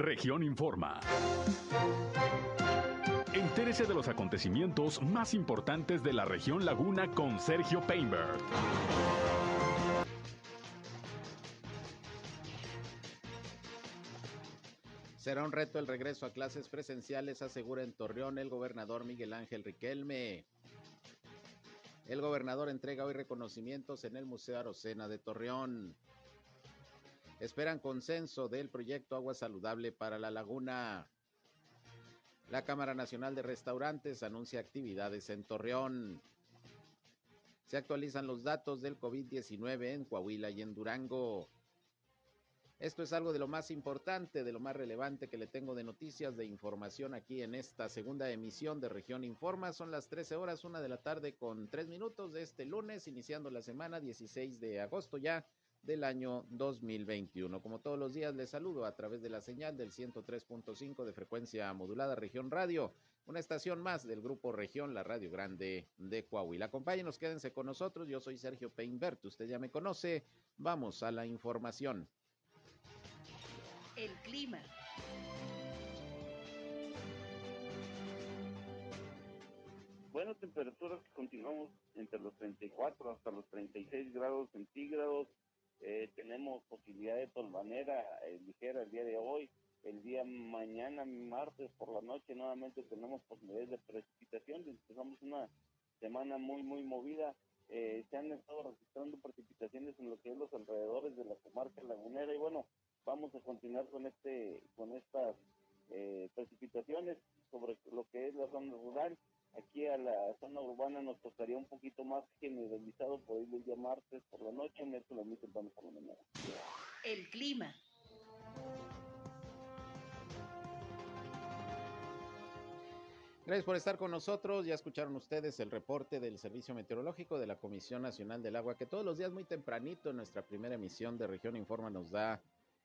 Región Informa. Entérese de los acontecimientos más importantes de la región Laguna con Sergio Painberg. Será un reto el regreso a clases presenciales, asegura en Torreón el gobernador Miguel Ángel Riquelme. El gobernador entrega hoy reconocimientos en el Museo Arocena de Torreón. Esperan consenso del proyecto Agua Saludable para la Laguna. La Cámara Nacional de Restaurantes anuncia actividades en Torreón. Se actualizan los datos del COVID-19 en Coahuila y en Durango. Esto es algo de lo más importante, de lo más relevante que le tengo de noticias, de información aquí en esta segunda emisión de Región Informa. Son las 13 horas, una de la tarde con tres minutos de este lunes, iniciando la semana 16 de agosto ya del año 2021. Como todos los días, les saludo a través de la señal del 103.5 de frecuencia modulada Región Radio, una estación más del grupo Región, la Radio Grande de Coahuila. Acompáñenos, quédense con nosotros. Yo soy Sergio Peinbert, usted ya me conoce. Vamos a la información. El clima. Buenas temperaturas que continuamos entre los 34 hasta los 36 grados centígrados eh, tenemos posibilidad de tolvanera eh, ligera el día de hoy. El día mañana, martes por la noche, nuevamente tenemos posibilidades de precipitación. Empezamos una semana muy, muy movida. Eh, se han estado registrando precipitaciones en lo que es los alrededores de la comarca lagunera y bueno, vamos a continuar con este con estas precipitaciones sobre lo que es la zona rural aquí a la zona urbana nos costaría un poquito más generalizado por el día martes por la noche, miércoles muy temprano por la mañana. El clima. Gracias por estar con nosotros. Ya escucharon ustedes el reporte del Servicio Meteorológico de la Comisión Nacional del Agua, que todos los días muy tempranito en nuestra primera emisión de Región Informa nos da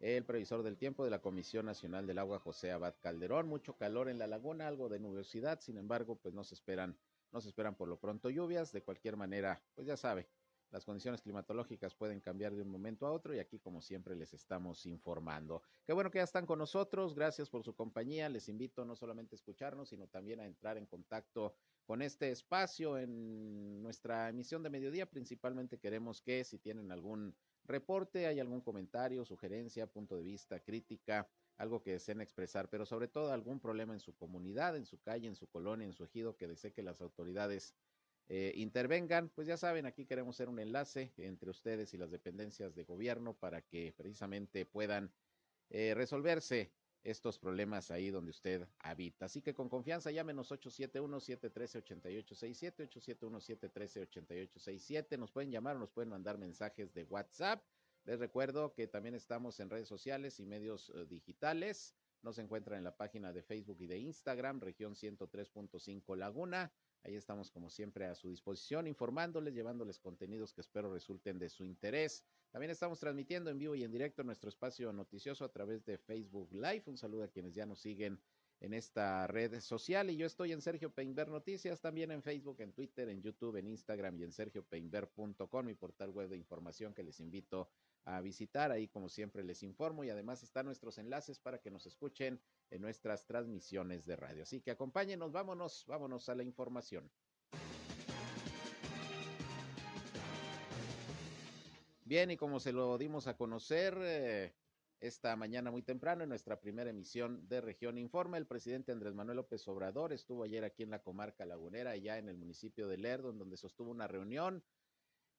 el previsor del tiempo de la Comisión Nacional del Agua, José Abad Calderón. Mucho calor en la laguna, algo de nubosidad, sin embargo, pues no se esperan, no se esperan por lo pronto lluvias. De cualquier manera, pues ya sabe, las condiciones climatológicas pueden cambiar de un momento a otro y aquí, como siempre, les estamos informando. Qué bueno que ya están con nosotros. Gracias por su compañía. Les invito no solamente a escucharnos, sino también a entrar en contacto con este espacio en nuestra emisión de mediodía. Principalmente queremos que si tienen algún reporte, hay algún comentario, sugerencia, punto de vista, crítica, algo que deseen expresar, pero sobre todo algún problema en su comunidad, en su calle, en su colonia, en su ejido, que desee que las autoridades eh, intervengan, pues ya saben, aquí queremos ser un enlace entre ustedes y las dependencias de gobierno para que precisamente puedan eh, resolverse estos problemas ahí donde usted habita. Así que con confianza llámenos 871-713-8867, 871-713-8867. Nos pueden llamar o nos pueden mandar mensajes de WhatsApp. Les recuerdo que también estamos en redes sociales y medios eh, digitales. Nos encuentran en la página de Facebook y de Instagram, región 103.5 Laguna. Ahí estamos como siempre a su disposición, informándoles, llevándoles contenidos que espero resulten de su interés. También estamos transmitiendo en vivo y en directo nuestro espacio noticioso a través de Facebook Live. Un saludo a quienes ya nos siguen en esta red social. Y yo estoy en Sergio Peinber Noticias, también en Facebook, en Twitter, en YouTube, en Instagram y en sergiopeinber.com, mi portal web de información que les invito a visitar. Ahí, como siempre, les informo y además están nuestros enlaces para que nos escuchen en nuestras transmisiones de radio. Así que acompáñenos, vámonos, vámonos a la información. Bien, y como se lo dimos a conocer eh, esta mañana muy temprano en nuestra primera emisión de Región Informa, el presidente Andrés Manuel López Obrador estuvo ayer aquí en la comarca lagunera, ya en el municipio de Lerdo, donde sostuvo una reunión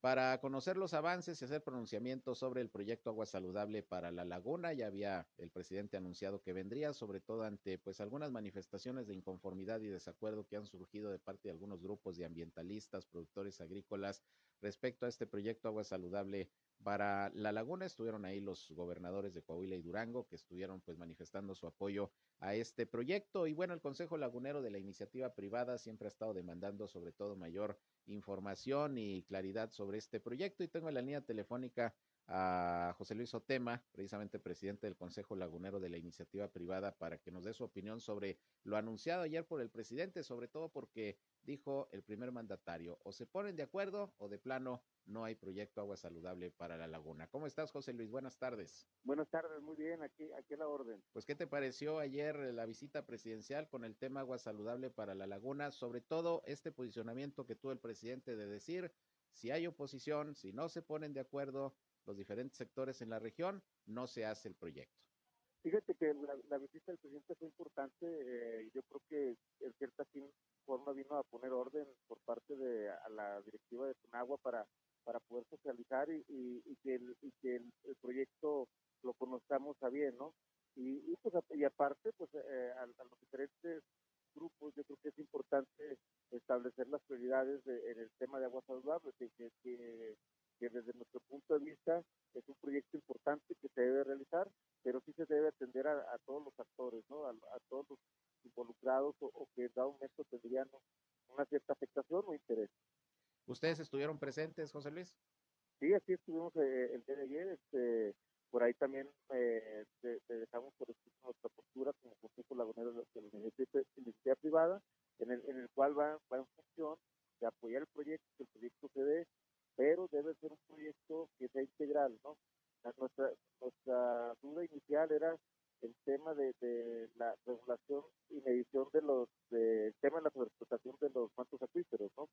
para conocer los avances y hacer pronunciamientos sobre el proyecto Agua Saludable para la Laguna. Ya había el presidente anunciado que vendría, sobre todo ante pues algunas manifestaciones de inconformidad y desacuerdo que han surgido de parte de algunos grupos de ambientalistas, productores agrícolas respecto a este proyecto Agua Saludable para la laguna estuvieron ahí los gobernadores de Coahuila y Durango que estuvieron pues manifestando su apoyo a este proyecto. Y bueno el Consejo Lagunero de la iniciativa privada siempre ha estado demandando sobre todo mayor información y claridad sobre este proyecto. Y tengo en la línea telefónica a José Luis Otema, precisamente presidente del Consejo Lagunero de la Iniciativa Privada, para que nos dé su opinión sobre lo anunciado ayer por el presidente, sobre todo porque dijo el primer mandatario, o se ponen de acuerdo o de plano no hay proyecto agua saludable para la laguna. ¿Cómo estás, José Luis? Buenas tardes. Buenas tardes, muy bien, aquí, aquí a la orden. Pues, ¿qué te pareció ayer la visita presidencial con el tema agua saludable para la laguna? Sobre todo este posicionamiento que tuvo el presidente de decir, si hay oposición, si no se ponen de acuerdo, los diferentes sectores en la región, no se hace el proyecto. Fíjate que la, visita del presidente fue importante. Eh, yo creo que en cierta forma vino a poner orden por parte de la directiva de Tunagua para, para poder socializar y, que, el, que el, proyecto lo conozcamos a bien, ¿no? Y, pues, y aparte, pues eh, a, los diferentes grupos, yo creo que es importante establecer las prioridades en el tema de agua saludable, que, que, que desde nuestro punto de vista es un proyecto importante que se debe realizar, pero sí se debe atender a, todos los actores, ¿no? A, todos los involucrados o, que en dado momento tendrían una cierta afectación o interés. ¿Ustedes estuvieron presentes, José Luis? Sí, aquí estuvimos eh, el día de ayer. Este, por ahí también eh, dejamos por escrito nuestra postura como Consejo Lagunero de la Iniciativa Privada, en el, en el cual va, va en función de apoyar el proyecto, que el proyecto se dé un proyecto que sea integral, ¿no? nuestra, nuestra duda inicial era el tema de, de la regulación y medición de los, de, el tema de la sobreexplotación de los mantos acuíferos, ¿no?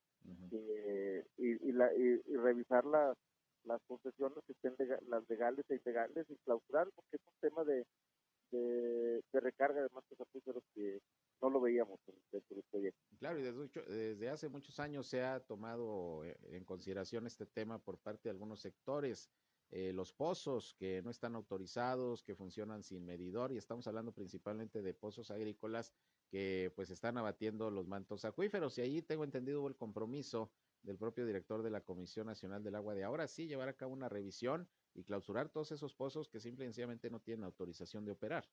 Eh, y, y, la, y, revisar las, las concesiones que estén las legales e ilegales y clausurar, porque es un tema de, de, de recarga de mantos acuíferos que no lo veíamos dentro del proyecto. Claro, y desde, desde, hace muchos años se ha tomado eh, en consideración este tema por parte de algunos sectores. Eh, los pozos que no están autorizados, que funcionan sin medidor, y estamos hablando principalmente de pozos agrícolas que pues están abatiendo los mantos acuíferos. Y ahí tengo entendido el compromiso del propio director de la Comisión Nacional del Agua de ahora sí llevar a cabo una revisión y clausurar todos esos pozos que simple y sencillamente no tienen autorización de operar.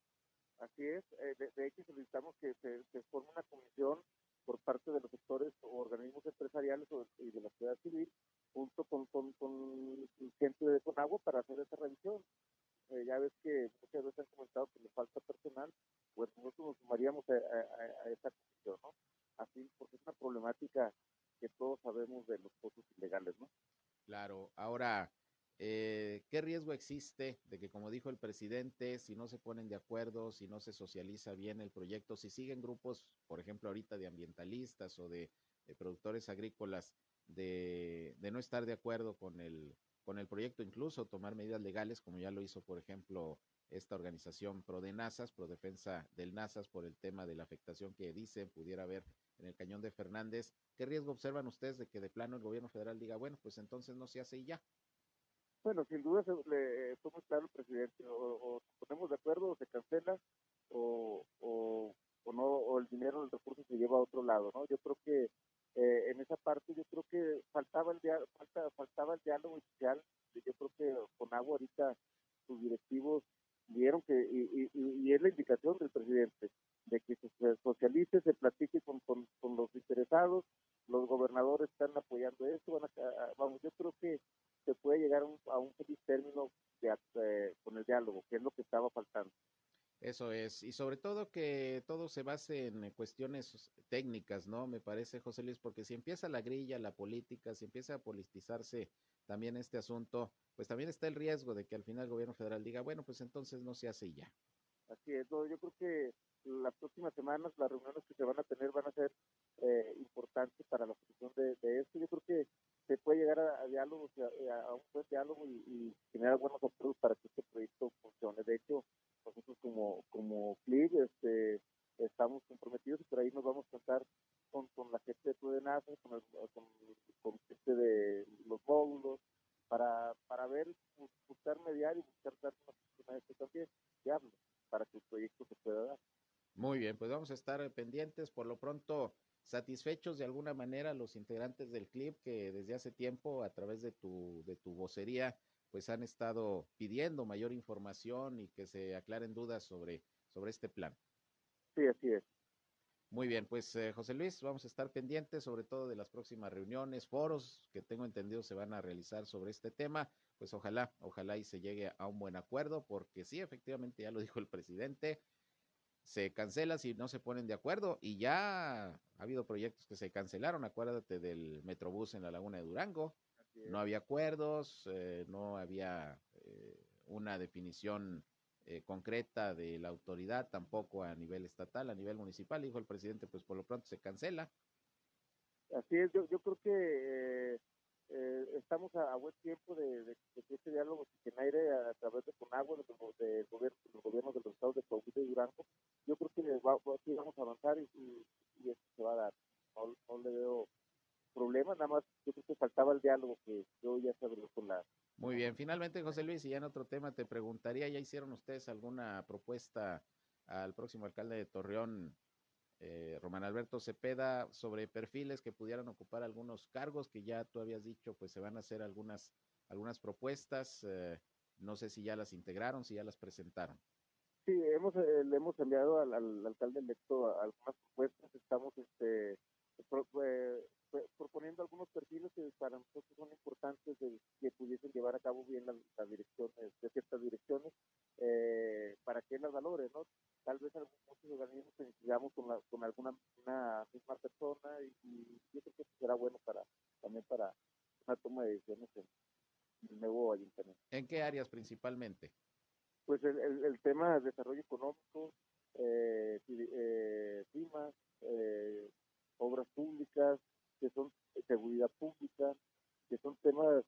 Así es, eh, de, hecho solicitamos que se, forme una comisión por parte de los sectores o organismos empresariales y de la sociedad civil, junto con, con, gente de Conagua para hacer esa revisión. Eh, ya ves que muchas veces han comentado que le falta personal, pues nosotros nos sumaríamos a, a, esa comisión, ¿no? Así, porque es una problemática que todos sabemos de los pozos ilegales, ¿no? Claro, ahora, eh, ¿Qué riesgo existe de que, como dijo el presidente, si no se ponen de acuerdo, si no se socializa bien el proyecto, si siguen grupos, por ejemplo, ahorita de ambientalistas o de, productores agrícolas, de, no estar de acuerdo con el, con el proyecto, incluso tomar medidas legales, como ya lo hizo, por ejemplo, esta organización Pro de Nazas, Pro Defensa del Nazas, por el tema de la afectación que dicen pudiera haber en el cañón de Fernández. ¿Qué riesgo observan ustedes de que de plano el gobierno federal diga, bueno, pues entonces no se hace y ya? Bueno, sin duda se, le, fue muy claro el presidente, o, o ponemos de acuerdo o se cancela o, o, o, no, o el dinero, el recurso se lleva a otro lado, ¿no? Yo creo que eh, en esa parte yo creo que faltaba el, falta, faltaba el diálogo inicial, yo creo que con agua ahorita sus directivos vieron que, y, y, y, es la indicación del presidente, de que se socialice, se platique con, con, con los interesados, los gobernadores están apoyando esto, van a, vamos, yo creo que se puede llegar a un, feliz término eh, con el diálogo, que es lo que estaba faltando. Eso es, y sobre todo que todo se base en cuestiones técnicas, ¿no? Me parece, José Luis, porque si empieza la grilla, la política, si empieza a politizarse también este asunto, pues también está el riesgo de que al final el gobierno federal diga, bueno, pues entonces no se hace ya. Así es, yo creo que las próximas semanas las reuniones que se van a tener van a ser eh, importantes para la solución de, esto. Yo creo que se puede llegar a, diálogos, a, un buen diálogo y, generar buenos acuerdos para que este proyecto funcione. De hecho, nosotros como, como CLIP este, estamos comprometidos y por ahí nos vamos a contar con, con la gente de Prudenasa, con, con, con gente de los módulos, para, para ver, buscar mediar y buscar dar una esto también, diablo para que el proyecto se pueda dar. Muy bien, pues vamos a estar pendientes. Por lo pronto, satisfechos de alguna manera los integrantes del CLIP que desde hace tiempo, a través de tu, de tu vocería, pues han estado pidiendo mayor información y que se aclaren dudas sobre, sobre este plan. Sí, así es. Muy bien, pues eh, José Luis, vamos a estar pendientes sobre todo de las próximas reuniones, foros que tengo entendido se van a realizar sobre este tema pues ojalá, ojalá y se llegue a un buen acuerdo, porque sí, efectivamente, ya lo dijo el presidente, se cancela si no se ponen de acuerdo y ya ha habido proyectos que se cancelaron, acuérdate del Metrobús en la Laguna de Durango, no había acuerdos, eh, no había eh, una definición eh, concreta de la autoridad, tampoco a nivel estatal, a nivel municipal, dijo el presidente, pues por lo pronto se cancela. Así es, yo, yo creo que eh, estamos a, buen tiempo de, que este diálogo se genere a, través de CONAGUA, de, los gobiernos de los estados de Coahuila y Durango. Yo creo que va, vamos a avanzar y, esto se va a dar. No, le veo problema, nada más yo creo que faltaba el diálogo que yo ya se abrió con la... Muy bien, finalmente José Luis, y ya en otro tema te preguntaría, ¿ya hicieron ustedes alguna propuesta al próximo alcalde de Torreón eh, Román Alberto Cepeda sobre perfiles que pudieran ocupar algunos cargos que ya tú habías dicho, pues se van a hacer algunas, algunas propuestas. Eh, no sé si ya las integraron, si ya las presentaron. Sí, hemos, eh, le hemos enviado al, al alcalde electo algunas propuestas. Estamos este, proponiendo algunos perfiles que para nosotros son importantes de, que pudiesen llevar a cabo bien las la direcciones de ciertas direcciones eh, para que las valore, ¿no? Tal vez muchos organismos coincidamos con, la, con alguna una misma persona y, yo creo que será bueno para también para una toma de decisiones en, el nuevo ayuntamiento. ¿En qué áreas principalmente? Pues el, el, el tema de desarrollo económico, eh, eh, primas, eh, obras públicas, que son seguridad pública, que son temas,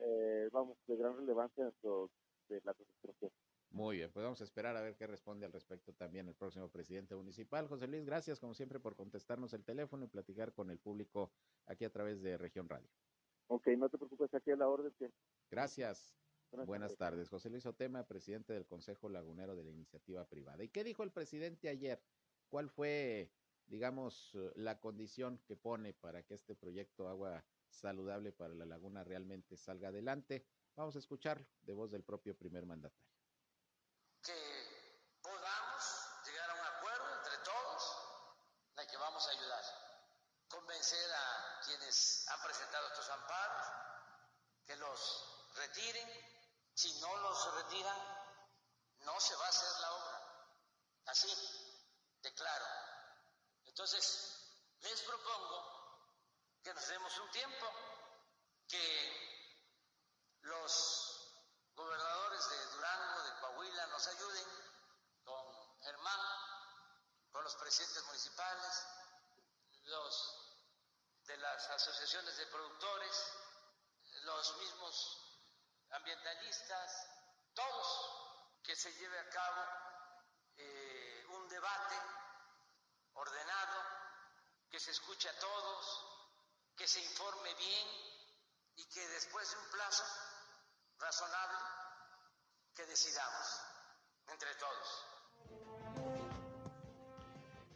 eh, vamos, de gran relevancia dentro de la administración. Muy bien, pues vamos a esperar a ver qué responde al respecto también el próximo presidente municipal. José Luis, gracias como siempre por contestarnos el teléfono y platicar con el público aquí a través de Región Radio. Ok, no te preocupes, aquí a la orden. Gracias. Buenas, tardes. José Luis Otema, presidente del Consejo Lagunero de la Iniciativa Privada. ¿Y qué dijo el presidente ayer? ¿Cuál fue digamos, eh, la condición que pone para que este proyecto Agua Saludable para la Laguna realmente salga adelante. Vamos a escucharlo de voz del propio primer mandatario. Que podamos llegar a un acuerdo entre todos, la que vamos a ayudar. Convencer a quienes han presentado estos amparos, que los retiren. Si no los retiran, no se va a hacer la obra. Así, declaro. Entonces, les propongo que nos demos un tiempo, que los gobernadores de Durango, de Coahuila, nos ayuden con Germán, con los presidentes municipales, los de las asociaciones de productores, los mismos ambientalistas, todos, que se lleve a cabo eh, un debate ordenado, que se escuche a todos, que se informe bien y que después de un plazo razonable que decidamos entre todos.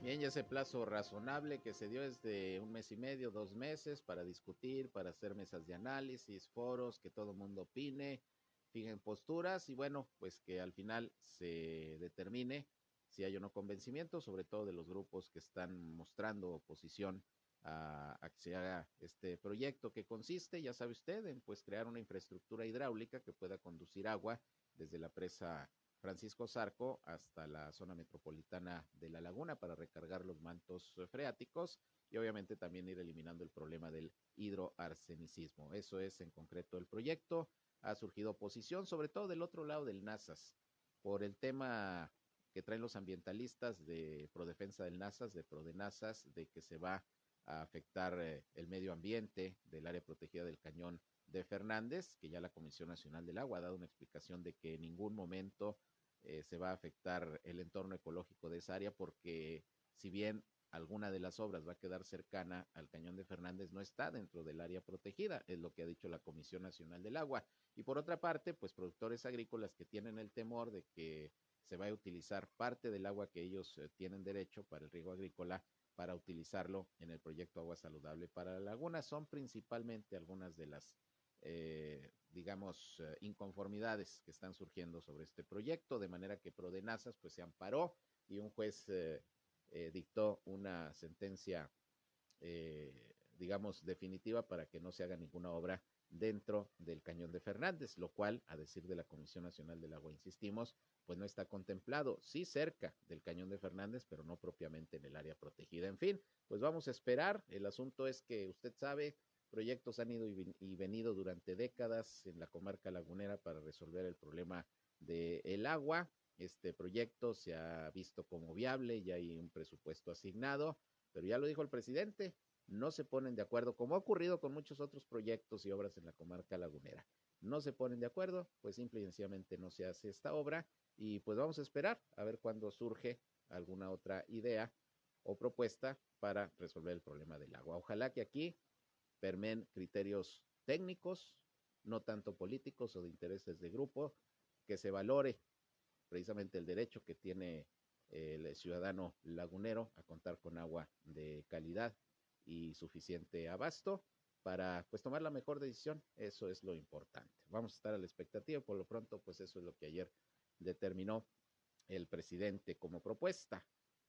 Bien, ya ese plazo razonable que se dio es de un mes y medio, dos meses para discutir, para hacer mesas de análisis, foros, que todo el mundo opine, fijen posturas y bueno, pues que al final se determine si hay o no convencimiento, sobre todo de los grupos que están mostrando oposición a, que se haga este proyecto que consiste, ya sabe usted, en pues crear una infraestructura hidráulica que pueda conducir agua desde la presa Francisco Zarco hasta la zona metropolitana de la laguna para recargar los mantos freáticos y obviamente también ir eliminando el problema del hidroarsenicismo. Eso es en concreto el proyecto. Ha surgido oposición, sobre todo del otro lado del NASAS, por el tema que traen los ambientalistas de Prodefensa del NASAS, de Prodenasas, de que se va a afectar eh, el medio ambiente del área protegida del cañón de Fernández, que ya la Comisión Nacional del Agua ha dado una explicación de que en ningún momento eh, se va a afectar el entorno ecológico de esa área, porque si bien alguna de las obras va a quedar cercana al cañón de Fernández, no está dentro del área protegida, es lo que ha dicho la Comisión Nacional del Agua. Y por otra parte, pues productores agrícolas que tienen el temor de que se va a utilizar parte del agua que ellos eh, tienen derecho para el riego agrícola para utilizarlo en el proyecto Agua Saludable para la Laguna. Son principalmente algunas de las, eh, digamos, eh, inconformidades que están surgiendo sobre este proyecto, de manera que Prodenazas pues se amparó y un juez dictó una sentencia, digamos, definitiva para que no se haga ninguna obra dentro del cañón de Fernández, lo cual, a decir de la Comisión Nacional del Agua, insistimos, pues no está contemplado, sí cerca del cañón de Fernández, pero no propiamente en el área protegida. En fin, pues vamos a esperar. El asunto es que usted sabe, proyectos han ido y, venido durante décadas en la comarca lagunera para resolver el problema del agua. Este proyecto se ha visto como viable, ya hay un presupuesto asignado, pero ya lo dijo el presidente, no se ponen de acuerdo, como ha ocurrido con muchos otros proyectos y obras en la comarca lagunera. No se ponen de acuerdo, pues simple y sencillamente no se hace esta obra y pues vamos a esperar a ver cuándo surge alguna otra idea o propuesta para resolver el problema del agua. Ojalá que aquí permen criterios técnicos, no tanto políticos o de intereses de grupo, que se valore precisamente el derecho que tiene el ciudadano lagunero a contar con agua de calidad y suficiente abasto para pues tomar la mejor decisión. Eso es lo importante. Vamos a estar a la expectativa. Por lo pronto, pues eso es lo que ayer determinó el presidente como propuesta.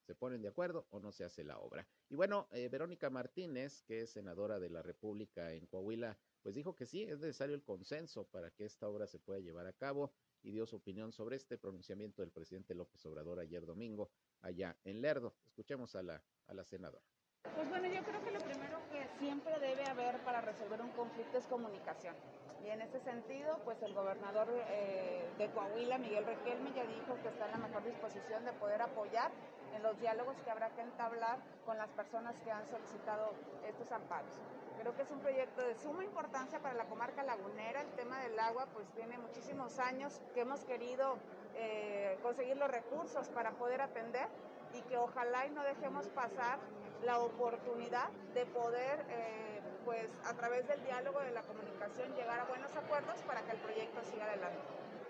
¿Se ponen de acuerdo o no se hace la obra? Y bueno, eh, Verónica Martínez, que es senadora de la República en Coahuila, pues dijo que sí, es necesario el consenso para que esta obra se pueda llevar a cabo y dio su opinión sobre este pronunciamiento del presidente López Obrador ayer domingo allá en Lerdo. Escuchemos a la, a la senadora. Pues bueno, yo creo que lo primero que siempre debe haber para resolver un conflicto es comunicación. Y en ese sentido, pues el gobernador eh, de Coahuila, Miguel Requelme, ya dijo que está en la mejor disposición de poder apoyar en los diálogos que habrá que entablar con las personas que han solicitado estos amparos. Creo que es un proyecto de suma importancia para la comarca lagunera. El tema del agua pues tiene muchísimos años que hemos querido eh, conseguir los recursos para poder atender y que ojalá y no dejemos pasar la oportunidad de poder, eh, pues a través del diálogo, de la comunicación, llegar a buenos acuerdos para que el proyecto siga adelante.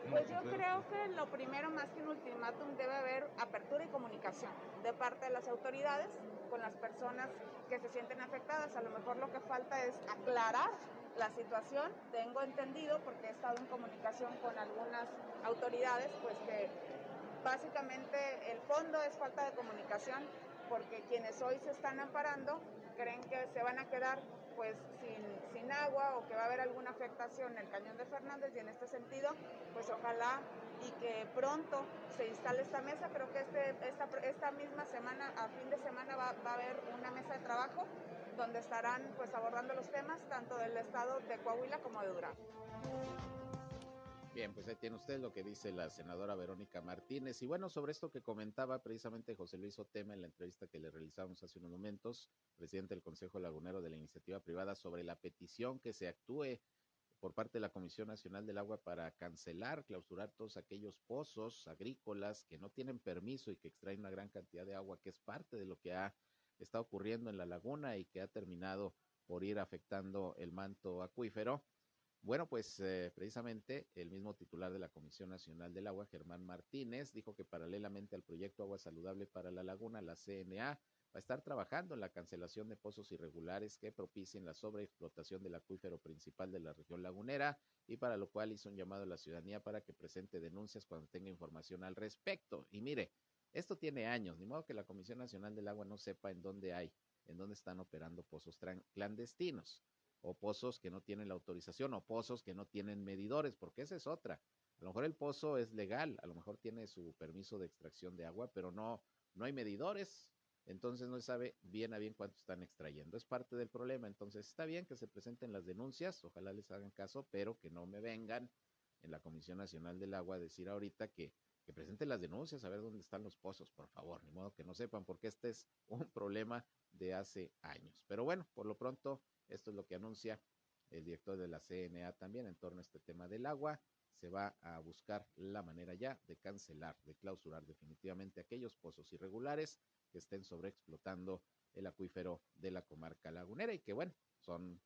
Pues yo creo que lo primero, más que un ultimátum, debe haber apertura y comunicación de parte de las autoridades con las personas que se sienten afectadas. A lo mejor lo que falta es aclarar la situación. Tengo entendido, porque he estado en comunicación con algunas autoridades, pues que básicamente el fondo es falta de comunicación porque quienes hoy se están amparando creen que se van a quedar pues sin, agua o que va a haber alguna afectación en el cañón de Fernández y en este sentido pues ojalá y que pronto se instale esta mesa, creo que este, esta, esta misma semana, a fin de semana va, va a haber una mesa de trabajo donde estarán pues abordando los temas tanto del estado de Coahuila como de Durango. Bien, pues ahí tiene usted lo que dice la senadora Verónica Martínez. Y bueno, sobre esto que comentaba precisamente José Luis Otema en la entrevista que le realizamos hace unos momentos, presidente del Consejo Lagunero de la Iniciativa Privada, sobre la petición que se actúe por parte de la Comisión Nacional del Agua para cancelar, clausurar todos aquellos pozos agrícolas que no tienen permiso y que extraen una gran cantidad de agua, que es parte de lo que ha estado ocurriendo en la laguna y que ha terminado por ir afectando el manto acuífero. Bueno, pues eh, precisamente el mismo titular de la Comisión Nacional del Agua, Germán Martínez, dijo que paralelamente al proyecto Agua Saludable para la Laguna, la CNA va a estar trabajando en la cancelación de pozos irregulares que propicien la sobreexplotación del acuífero principal de la región lagunera y para lo cual hizo un llamado a la ciudadanía para que presente denuncias cuando tenga información al respecto. Y mire, esto tiene años, ni modo que la Comisión Nacional del Agua no sepa en dónde hay, en dónde están operando pozos clandestinos o pozos que no tienen la autorización o pozos que no tienen medidores, porque esa es otra. A lo mejor el pozo es legal, a lo mejor tiene su permiso de extracción de agua, pero no, no hay medidores, entonces no se sabe bien a bien cuánto están extrayendo. Es parte del problema, entonces está bien que se presenten las denuncias, ojalá les hagan caso, pero que no me vengan en la Comisión Nacional del Agua a decir ahorita que, que presenten las denuncias, a ver dónde están los pozos, por favor, ni modo que no sepan, porque este es un problema de hace años. Pero bueno, por lo pronto esto es lo que anuncia el director de la CNA también en torno a este tema del agua. Se va a buscar la manera ya de cancelar, de clausurar definitivamente aquellos pozos irregulares que estén sobreexplotando el acuífero de la comarca lagunera y que, bueno, son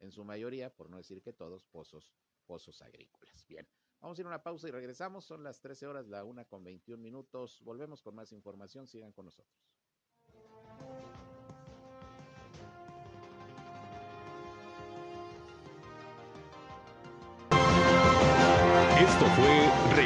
en su mayoría, por no decir que todos, pozos, pozos agrícolas. Bien, vamos a ir a una pausa y regresamos. Son las 13 horas, la una con 21 minutos. Volvemos con más información. Sigan con nosotros.